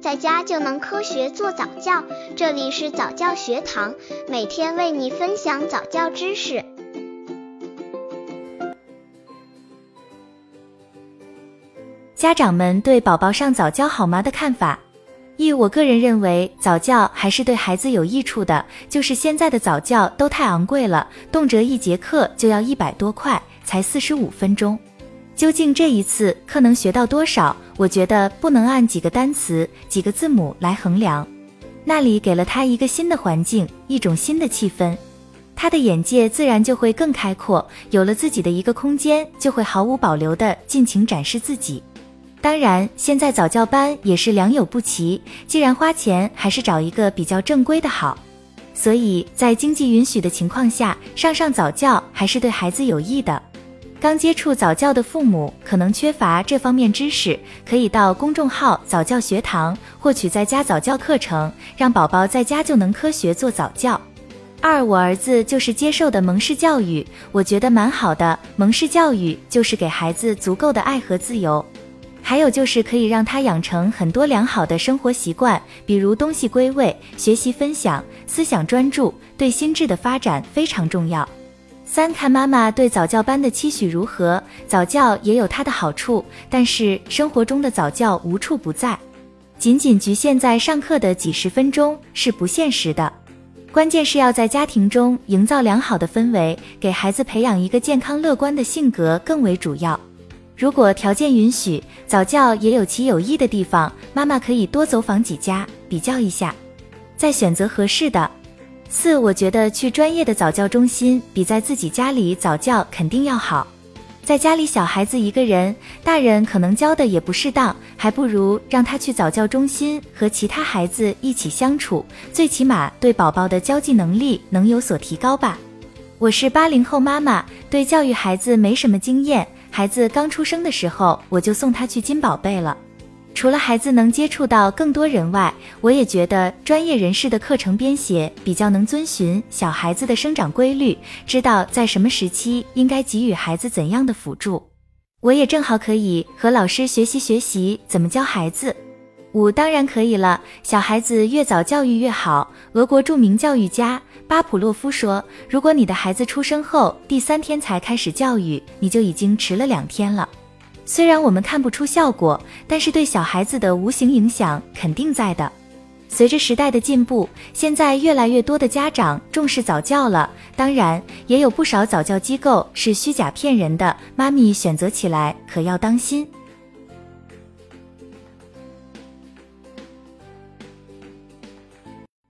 在家就能科学做早教。这里是早教学堂，每天为你分享早教知识。家长们对宝宝上早教好吗的看法？一，我个人认为早教还是对孩子有益处的，就是现在的早教都太昂贵了，动辄一节课就要一百多块，才四十五分钟。究竟这一次课能学到多少？我觉得不能按几个单词、几个字母来衡量。那里给了他一个新的环境，一种新的气氛，他的眼界自然就会更开阔，有了自己的一个空间，就会毫无保留的尽情展示自己。当然，现在早教班也是良莠不齐。既然花钱，还是找一个比较正规的好。所以在经济允许的情况下，上上早教还是对孩子有益的。刚接触早教的父母可能缺乏这方面知识，可以到公众号早教学堂获取在家早教课程，让宝宝在家就能科学做早教。二，我儿子就是接受的蒙氏教育，我觉得蛮好的。蒙氏教育就是给孩子足够的爱和自由。还有就是可以让他养成很多良好的生活习惯，比如东西归位、学习分享、思想专注，对心智的发展非常重要。三看妈妈对早教班的期许如何？早教也有它的好处，但是生活中的早教无处不在，仅仅局限在上课的几十分钟是不现实的。关键是要在家庭中营造良好的氛围，给孩子培养一个健康乐观的性格更为主要。如果条件允许，早教也有其有益的地方，妈妈可以多走访几家，比较一下，再选择合适的。四，我觉得去专业的早教中心比在自己家里早教肯定要好。在家里小孩子一个人，大人可能教的也不适当，还不如让他去早教中心和其他孩子一起相处，最起码对宝宝的交际能力能有所提高吧。我是八零后妈妈，对教育孩子没什么经验。孩子刚出生的时候，我就送他去金宝贝了。除了孩子能接触到更多人外，我也觉得专业人士的课程编写比较能遵循小孩子的生长规律，知道在什么时期应该给予孩子怎样的辅助。我也正好可以和老师学习学习怎么教孩子。五当然可以了，小孩子越早教育越好。俄国著名教育家巴甫洛夫说：“如果你的孩子出生后第三天才开始教育，你就已经迟了两天了。”虽然我们看不出效果，但是对小孩子的无形影响肯定在的。随着时代的进步，现在越来越多的家长重视早教了，当然也有不少早教机构是虚假骗人的，妈咪选择起来可要当心。